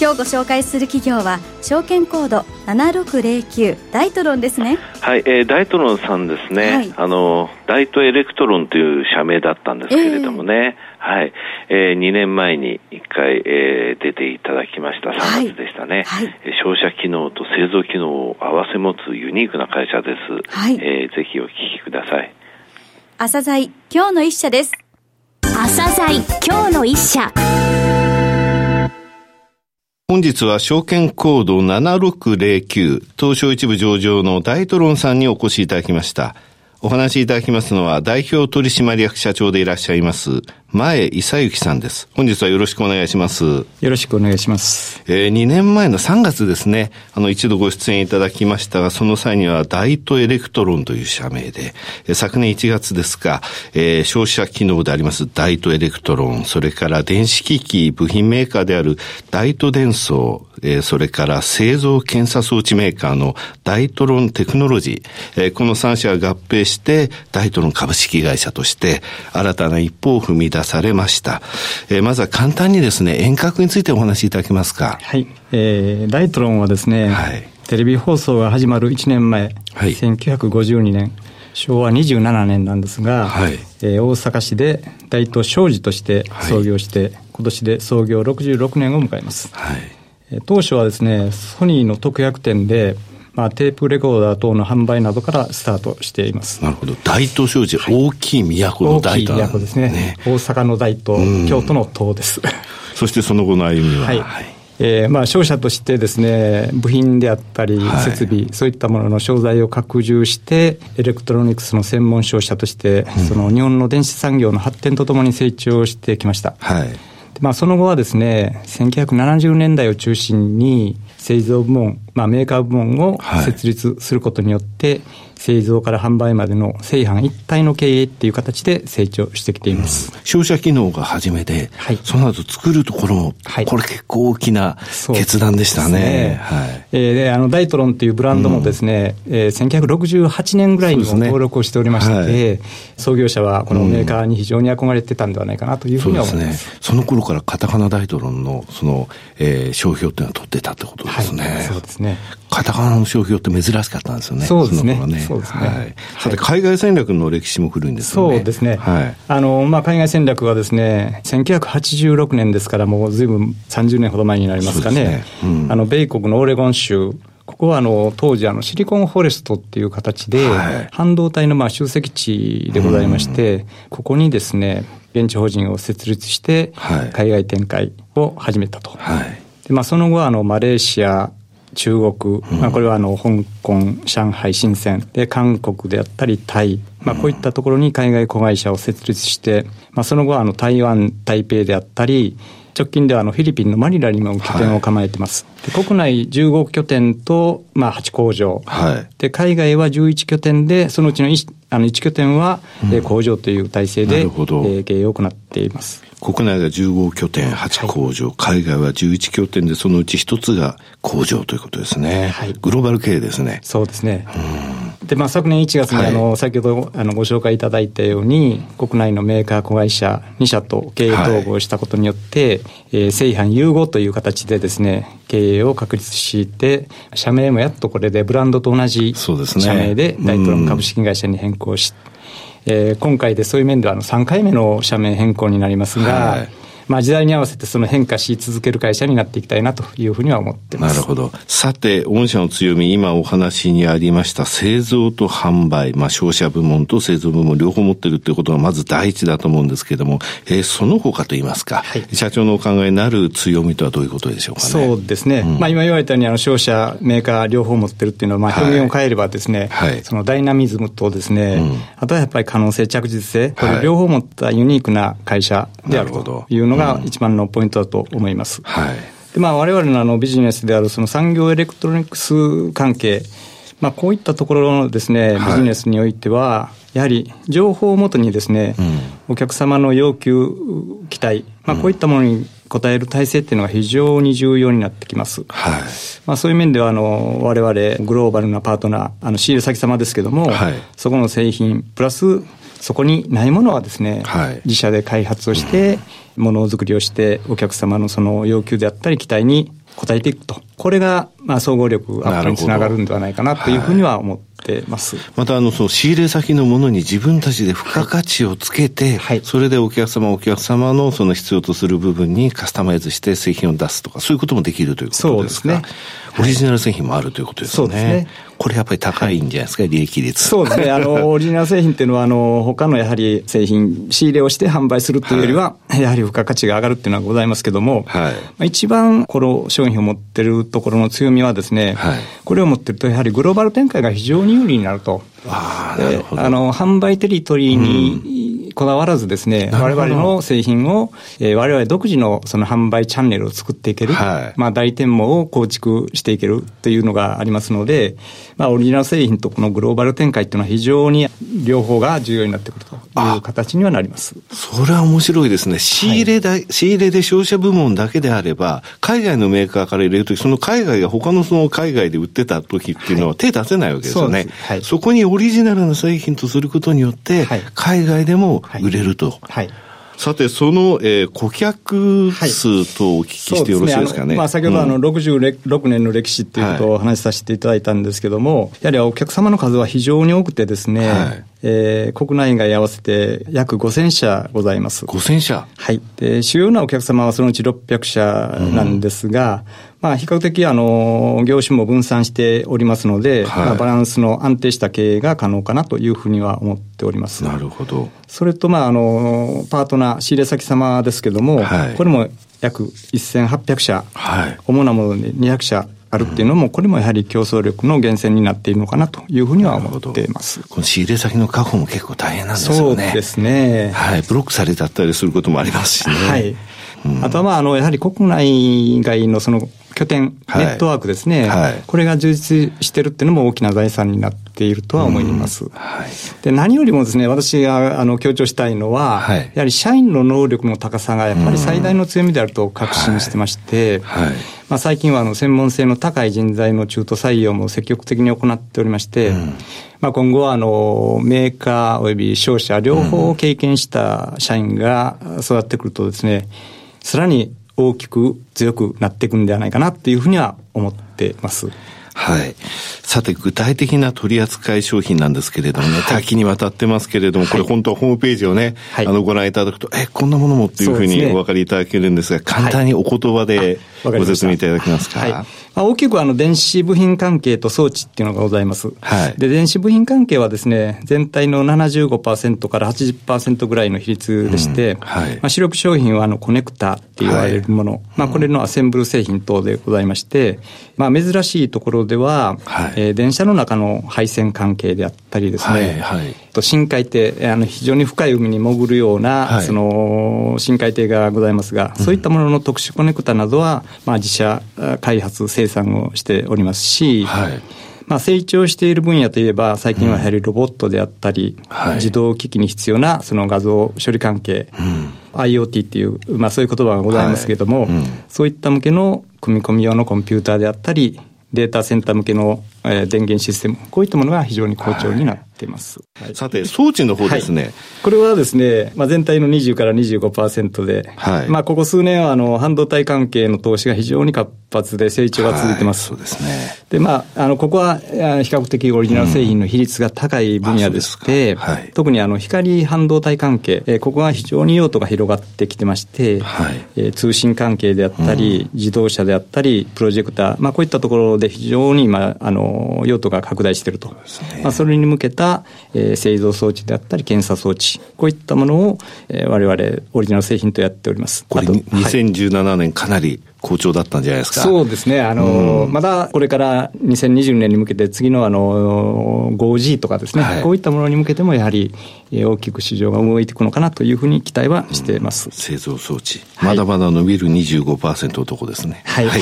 今日ご紹介する企業は証券コード7609ダイトロンですね。はい、えー、ダイトロンさんですね、はい、あのダイトエレクトロンという社名だったんですけれどもね、えー、はい、えー、2年前に1回、えー、出ていただきました。3月でしたね、はい。はい、商社機能と製造機能を併せ持つユニークな会社です、はい。えー、ぜひお聞きください。朝鮮今日の一社です。朝鮮今日の一社本日は証券コード7609東証一部上場のダイトロンさんにお越しいただきました。お話しいただきますのは代表取締役社長でいらっしゃいます前績行さんです。本日はよろしくお願いします。よろしくお願いします。えー、2年前の3月ですね、あの一度ご出演いただきましたが、その際にはダイトエレクトロンという社名で、えー、昨年1月ですか、えー、商社機能でありますダイトエレクトロン、それから電子機器部品メーカーであるダイト電装、えー、それから製造検査装置メーカーのダイトロンテクノロジー、えー、この3社が合併して、ダイトロン株式会社として新たな一歩を踏み出出されました。えー、まずは簡単にですね、沿革についてお話しいただけますか？はい。えー、ダイトロンはですね、はい、テレビ放送が始まる1年前、はい、1952年、昭和27年なんですが、はい、えー、大阪市で大東商事として創業して、はい、今年で創業66年を迎えます。はい、当初はですね、ソニーの特約店で、まあ、テープレコーダー等の販売などからスタートしています。なるほど、大東商事、はい、大きい都の大東、大きい都ですね、ね。大阪の大東、京都の東です。そしてその後の歩みは。はい。えーまあ、商社としてですね、部品であったり、設備、はい、そういったものの商材を拡充して、エレクトロニクスの専門商社として、うん、その日本の電子産業の発展とともに成長してきました。はいまあ、その後はですね、1970年代を中心に、製造部門、まあ、メーカー部門を設立することによって、はい製造から販売までの製販一体の経営っていう形で成長してきています。うん、商社機能が初めで、はい、その後作るところも、はい、これ結構大きな決断でしたね。ねはい、えー、で、あの、ダイトロンっていうブランドもですね、うん、えー、1968年ぐらいにも登録をしておりまして、ねはい、創業者はこのメーカーに非常に憧れてたんではないかなというふうに思います。うん、そね。その頃からカタカナダイトロンの、その、えー、商標っていうのは取ってたってことですね。はい、そうですね。カタカナの商標って珍しかったんですよね。そうですね。そねそうですね。はい。さて、海外戦略の歴史も古いんですね。そうですね。はい。あの、まあ、海外戦略はですね、1986年ですから、もうずいぶん30年ほど前になりますかね。ねうん、あの、米国のオレゴン州、ここはあの当時あのシリコンフォレストっていう形で、半導体のまあ集積地でございまして、ここにですね、現地法人を設立して、海外展開を始めたと。はい、でまあ、その後あのマレーシア、中国、まあ、これはあの香港、上海、深セン。で韓国であったりタイ、まあ、こういったところに海外子会社を設立して、まあ、その後はあの台湾、台北であったり直近ではあのフィリピンのマニラにも拠点を構えてます。はい、で国内15拠点と、まあ、8工場、はい、で海外は11拠点でそのうちの 1, あの1拠点は、うん、工場という体制で、えー、経営を行っています。国内が15拠点、8工場、はい、海外は11拠点で、そのうち一つが工場ということですね。はい、グローバル経営ですね。そうですね。で、まあ、昨年1月に、あの、先ほど、あの、ご紹介いただいたように、国内のメーカー子会社2社と経営統合したことによって、はい、えー、製販融合という形でですね、経営を確立して、社名もやっとこれでブランドと同じ社名で、大統領株式会社に変更し、えー、今回でそういう面ではあの3回目の社名変更になりますが、まあ、時代に合わせてその変化し続ける会社になっていきたいなというふうには思ってます。なるほど。さて、御社の強み、今お話にありました製造と販売、まあ、商社部門と製造部門両方持ってるっていうことがまず第一だと思うんですけれども、えー、その他といいますか、はい、社長のお考えになる強みとはどういうことでしょうかね？そうですね。うん、まあ、今言われたように、あの、商社、メーカー両方持ってるっていうのは、まあ、表現を変えればですね、はい、そのダイナミズムとですね、うん、あとはやっぱり可能性、着実性、これ両方持ったユニークな会社であるというのが一番のポイントだと思います。はい。で、まあ、我々のあのビジネスであるその産業エレクトロニクス関係、まあ、こういったところのですね、ビジネスにおいては、やはり情報をもとにですね、うん、お客様の要求、期待、まあ、こういったものに応える体制っていうのが非常に重要になってきます。はい。まあ、そういう面では、あの、我々グローバルなパートナー、あの、仕入れ先様ですけども、はい、そこの製品、プラス、そこにないものはですね、はい、自社で開発をして、ものづくりをして、お客様のその要求であったり期待に応えていくと。これが、まあ、総合力アップにつながるんではないかなというふうには思ってます。また、あの、その仕入れ先のものに自分たちで付加価値をつけて、はい、それでお客様、お客様のその必要とする部分にカスタマイズして製品を出すとか、そういうこともできるということですかそうですね。オリジナル製品もあるということですね。そうですね。これやっぱり高いんじゃないですか、はい、利益率。そうですね。あの、オリジナル製品っていうのは、あの、他のやはり製品、仕入れをして販売するというよりは、はい、やはり付加価値が上がるっていうのはございますけども、はい、一番この商品を持ってるところの強みはですね、はい、これを持ってると、やはりグローバル展開が非常に有利になると。ああの、販売テリトリーに、こだわらずですね、我々の製品を、えー、我々独自のその販売チャンネルを作っていける、はい、まあ代店網を構築していけるというのがありますので、まあオリジナル製品とこのグローバル展開っていうのは非常に両方が重要になってくるという形にはなります。それは面白いですね。仕入れだ、はい、仕入れで消費者部門だけであれば、海外のメーカーから入れるとき、その海外が他のその海外で売ってた時っていうのは手出せないわけですよね。はい、そこにオリジナルな製品とすることによって、海外でも売れると。はい。さて、その、えー、顧客数とお聞きしてよろしいですかね。ねまあ、先ほど、あの、66年の歴史っていうことをお話しさせていただいたんですけども、やはりお客様の数は非常に多くてですね、はい、えー、国内外合わせて約5000社ございます。5000社はい。で、主要なお客様はそのうち600社なんですが、うんまあ、比較的、あの、業種も分散しておりますので、はい、まあ、バランスの安定した経営が可能かなというふうには思っております。なるほど。それと、まあ、あの、パートナー、仕入れ先様ですけども、はい、これも約1800社、はい、主なもので200社あるっていうのも、これもやはり競争力の源泉になっているのかなというふうには思っています。この仕入れ先の確保も結構大変なんですよね。そうですね。はい。ブロックされちゃったりすることもありますしね。はい。うん、あとは、まあ、あの、やはり国内外のその拠点、ネットワークですね、はい、これが充実してるっていうのも大きな財産になっているとは思います。はい、で何よりもですね、私があの強調したいのは、はい、やはり社員の能力の高さがやっぱり最大の強みであると確信してまして、まあ、最近はあの専門性の高い人材の中途採用も積極的に行っておりまして、うん、まあ、今後はあのメーカーおよび商社両方を経験した社員が育ってくるとですね、さらに大きく強くなっていくんではないかなっていうふうには思ってます。はい。さて、具体的な取扱商品なんですけれどもね、多岐にわたってますけれども、これ本当はホームページをね、はい、あの、ご覧いただくと、え、こんなものもっていうふうにお分かりいただけるんですが、簡単にお言葉でご説明いただけますか？はい。まあ、大きくあの電子部品関係と装置っていうのがございます。はい、で、電子部品関係はですね、全体の75%から80%ぐらいの比率でして、うん。はい、まあ、主力商品はあのコネクタって言われるもの、はい、まあ、これのアセンブル製品等でございまして、まあ、珍しいところでは、はい、えー、電車の中の配線関係であったりですね、はいはい、と深海底、あの非常に深い海に潜るような、はい、その深海底がございますが、そういったものの特殊コネクタなどは、まあ、自社開発、生産をしておりますし、はい。まあ、成長している分野といえば、最近はやはりロボットであったり、うん。自動機器に必要なその画像処理関係、うん、IoT っていう、まあ、そういう言葉がございますけれども、はい。うん、そういった向けの組み込み用のコンピューターであったり、データセンター向けの、えー、電源システム、こういったものが非常に好調になっています。はい、さて、装置の方ですね。はい、これはですね、まあ、全体の20から25%で、はい、まあ、ここ数年はあの半導体関係の投資が非常に活発で成長が続いてます。そうですね。で、まあ、あの、ここは比較的オリジナル製品の比率が高い分野でして、うんはい、特にあの、光半導体関係、えー、ここが非常に用途が広がってきてまして、はい、えー、通信関係であったり、うん、自動車であったり、プロジェクター、まあ、こういったところで非常に今、あの、用途が拡大していると。そね、まあ、それに向けた、えー、製造装置であったり、検査装置、こういったものを、えー、我々オリジナル製品とやっております。これ、2017年かなり好調だったんじゃないですか。そうですね。あの、うん、まだこれから2020年に向けて次のあの、5G とかですね、はい、こういったものに向けてもやはり大きく市場が動いていくのかなというふうに期待はしています。うん、製造装置。まだまだ伸びる25%のとこですね。はい。はい、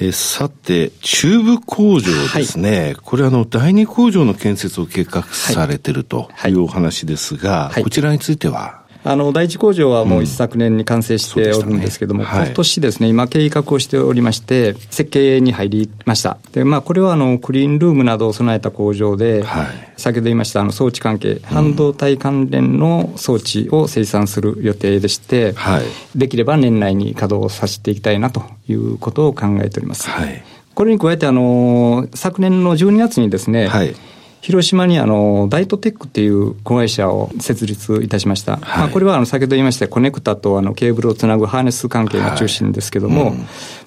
えさて、中部工場ですね。はい、これあの、第二工場の建設を計画されているというお話ですが、こちらについては？あの第一工場はもう一昨年に完成しておるんですけども、うんね。はい、今年ですね、今、計画をしておりまして、設計に入りました。で、まあ、これはあのクリーンルームなどを備えた工場で、はい、先ほど言いましたあの装置関係、半導体関連の装置を生産する予定でして、はい、できれば年内に稼働させていきたいなということを考えております。これに加えて、あの、昨年の12月にですね、広島にあのダイトテックっていう子会社を設立いたしました、はい、まあ、これはあの先ほど言いましたコネクタとあのケーブルをつなぐハーネス関係が中心ですけども、はいうん、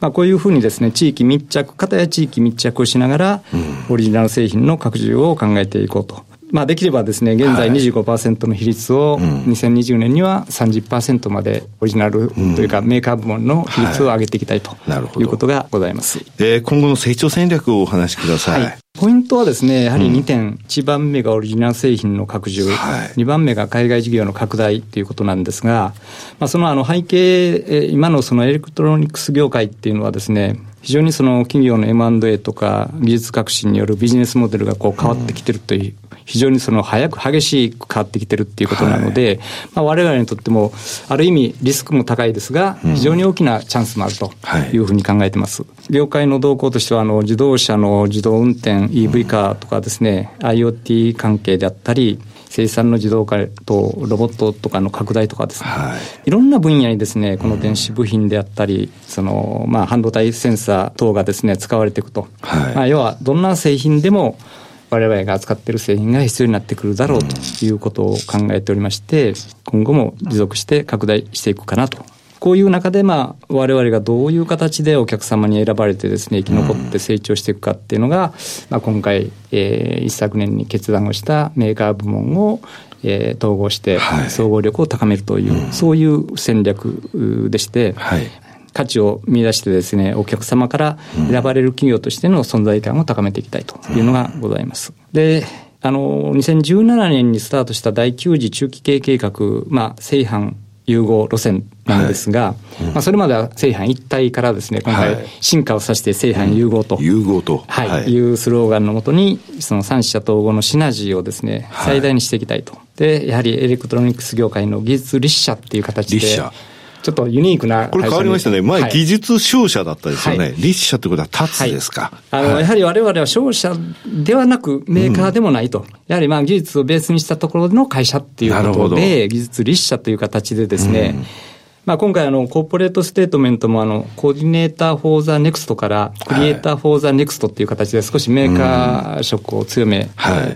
まあ、こういうふうにですね地域密着片や地域密着をしながら、オリジナル製品の拡充を考えていこうと。まあ、できればですね、現在25%の比率を2020年には30%までオリジナルというかメーカー部門の比率を上げていきたいということがございます。えー、今後の成長戦略をお話しください。はいポイントはですね、やはり2点、うん、1番目がオリジナル製品の拡充、はい、2番目が海外事業の拡大ということなんですが、まあ、そのあの背景、今のそのエレクトロニクス業界っていうのはですね、非常にその企業の M&A とか技術革新によるビジネスモデルがこう変わってきてるという、非常にその早く激しく変わってきてるっていうことなので、はい、まあ我々にとってもある意味リスクも高いですが、非常に大きなチャンスもあるというふうに考えてます。業界の動向としてはあの自動車の自動運転 EV 化とかですね、IoT 関係であったり、生産の自動化とロボットとかの拡大とかですね、はい、いろんな分野にですね、この電子部品であったり、うん、その、まあ、半導体センサー等がですね、使われていくと。はい、まあ、要は、どんな製品でも、我々が扱っている製品が必要になってくるだろうということを考えておりまして、今後も持続して拡大していくかなとこういう中で、まあ、我々がどういう形でお客様に選ばれてですね、生き残って成長していくかっていうのが、まあ、今回、えー、一昨年に決断をしたメーカー部門を、えー、統合して、総合力を高めるという、はい、そういう戦略でして、はい、価値を見出してですね、お客様から選ばれる企業としての存在感を高めていきたいというのがございます。で、あの、2017年にスタートした第9次中期経営計画、まあ、製販融合路線なんですが、はい。うん、まあ、それまでは製販一体からですね、今回進化をさせて製販融合と、うん、融合と、はい、はい、いうスローガンのもとに、その三社統合のシナジーをですね、最大にしていきたいと。で、やはりエレクトロニクス業界の技術立社っていう形で、立社ちょっとユニークなこれ変わりましたね。前、技術商社だったですよね。はい、立社ってことは立つですか。はい、あの、やはり我々は商社ではなくメーカーでもないと。うん、やはりまあ技術をベースにしたところの会社っていうことで、技術立社という形でですね、うん。まあ、今回あの、コーポレートステートメントもあの、 Coordinator for the Next から、 Creator for the Next っていう形で少しメーカー色を強め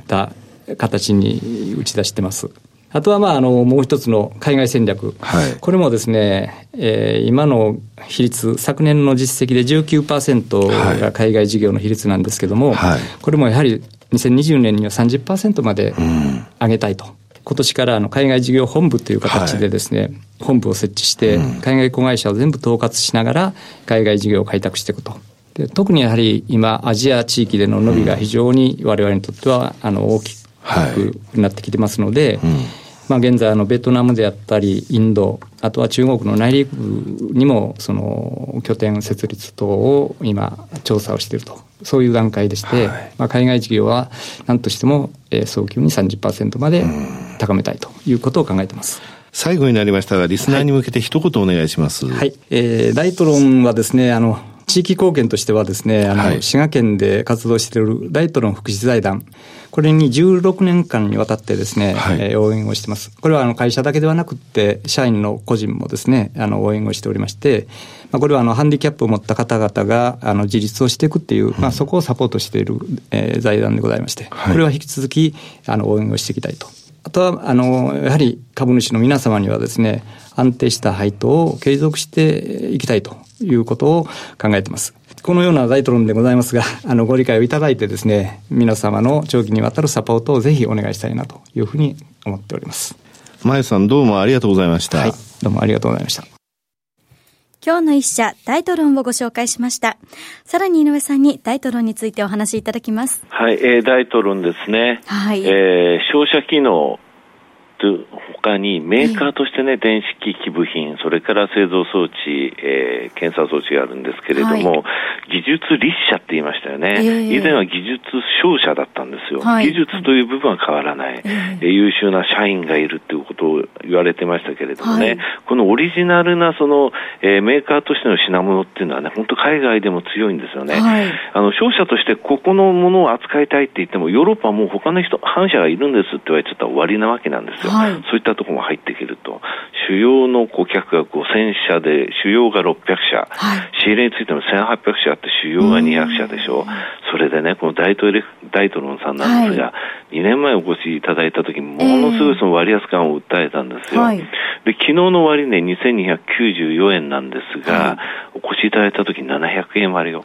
た形に打ち出してます。あとはまああのもう一つの海外戦略、はい、これもですね、えー、今の比率、昨年の実績で19%が海外事業の比率なんですけども、はい、これもやはり2020年には30%まで上げたいと。うん、今年からあの海外事業本部という形でですね、はい、本部を設置して、海外子会社を全部統括しながら海外事業を開拓していくと。で特にやはり今、アジア地域での伸びが非常に我々にとってはあの大きくなってきてますので、うんまあ、現在あのベトナムであったりインドあとは中国の内陸部にもその拠点設立等を今調査をしているとそういう段階でして、はい、まあ、海外事業は何としても、えー、早急に30%まで高めたいということを考えています。最後になりましたが、リスナーに向けて一言お願いします。はい。はい、えー、ダイトロンはですね、あの、地域貢献としてはですね、あの、はい、滋賀県で活動している大トロン福祉財団、これに16年間にわたってですね、はい、えー、応援をしてます。これはあの会社だけではなくて、社員の個人もですね、あの応援をしておりまして、まあ、これはあのハンディキャップを持った方々があの自立をしていくっていう、まあ、そこをサポートしている、えー、財団でございまして、はい、これは引き続きあの応援をしていきたいと。あとは、あの、やはり株主の皆様にはですね、安定した配当を継続していきたいということを考えています。このような大討論でございますが、あの、ご理解をいただいてですね、皆様の長期にわたるサポートをぜひお願いしたいなというふうに思っております。まゆさんどうもありがとうございました。はい、どうもありがとうございました。今日の一社、ダイトロンをご紹介しました。さらに井上さんにダイトロンについてお話しいただきます。はい、えー、ダイトロンですね。はい。えー、照射機能、他にメーカーとしてね、電子機器部品、それから製造装置、えー、検査装置があるんですけれども、はい、技術立社って言いましたよね、えー、以前は技術商社だったんですよ、はい、技術という部分は変わらない、えー、優秀な社員がいるっていうことを言われてましたけれどもね、はい、このオリジナルなその、えー、メーカーとしての品物っていうのはね、本当海外でも強いんですよね。あの商社としてここのものを扱いたいって言っても、ヨーロッパはもう他の人、反社がいるんですって言われちゃったら終わりなわけなんですよ。そういったところも入っていけると。主要の顧客が5000社で、主要が600社、はい、仕入れについても1800社あって、主要が200社でしょう。それでね、このダイトレダイトロンさんなんですが、はい、2年前お越しいただいた時ものすごいその割安感を訴えたんですよ。はい、で、昨日の終値2294円なんですが、お越しいただいた時700円割よ。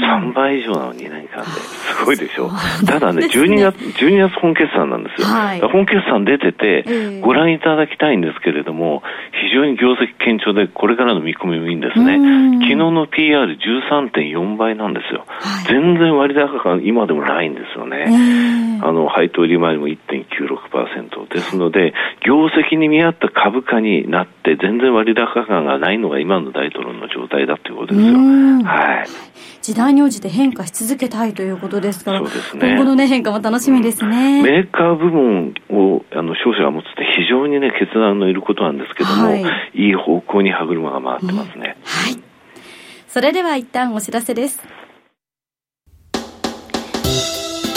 3倍以上の2年間で、すごいでしょ。うただね、12月、12月本決算なんですよ。はい、本決算出てて、ご覧いただきたいんですけれども、非常に業績堅調で、これからの見込みもいいんですね。昨日の PR13.4 倍なんですよ。はい、全然割高感、今でもないんですよね。あの、配当利回りも1.96%ですので、業績に見合った株価になって、全然割高感がないのが今の大統領の状態だということですよ。はい。時代に応じて変化し続けたいということですから、そうですね、今後の、ね、変化も楽しみですね、うん、メーカー部門をあの商社が持つって非常にね、決断のいることなんですけども、はい、いい方向に歯車が回ってますね。うん、はいそれでは一旦お知らせです。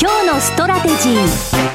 今日のストラテジー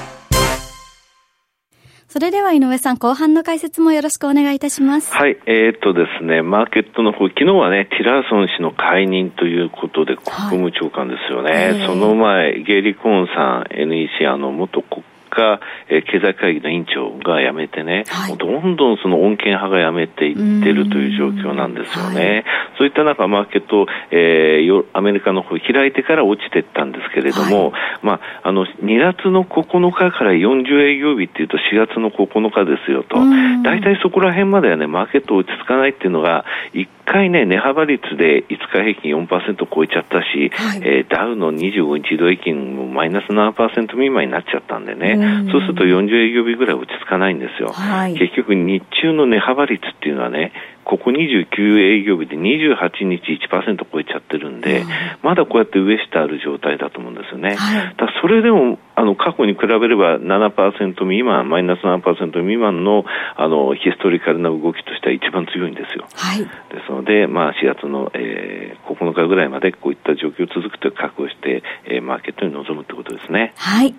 それでは井上さん、後半の解説もよろしくお願いいたします。はい、えー、っとですね、マーケットの方、昨日はね、ティラーソン氏の解任ということで、国務長官ですよね。はい、その前、ゲイリコーンさん、NEC、あの、元国家、えー、経済会議の委員長が辞めてね、はい、どんどんその穏健派が辞めていってるという状況なんですよね。はい、そういった中、マーケット、えー、アメリカの方開いてから落ちていったんですけれども、はい、まあ、あの、2月の9日から40営業日っていうと4月の9日ですよと、大体そこら辺まではね、マーケット落ち着かないっていうのが、1回ね、値幅率で5日平均4%超えちゃったし、はい、えー、ダウの25日移動平均もマイナス7%未満になっちゃったんでね、そうすると40営業日ぐらい落ち着かないんですよ。はい、結局日中の値幅率っていうのはね、ここ29営業日で28日1%超えちゃってるんで、うん、まだこうやって上下ある状態だと思うんですよね。はい、だそれでも、あの、過去に比べれば7%未満、マイナス7%未満の、あの、ヒストリカルな動きとしては一番強いんですよ。はい、ですので、まあ、4月の、えー、9日ぐらいまでこういった状況続くと覚悟して、えー、マーケットに臨むということですね。はい。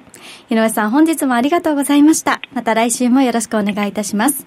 井上さん、本日もありがとうございました。また来週もよろしくお願いいたします。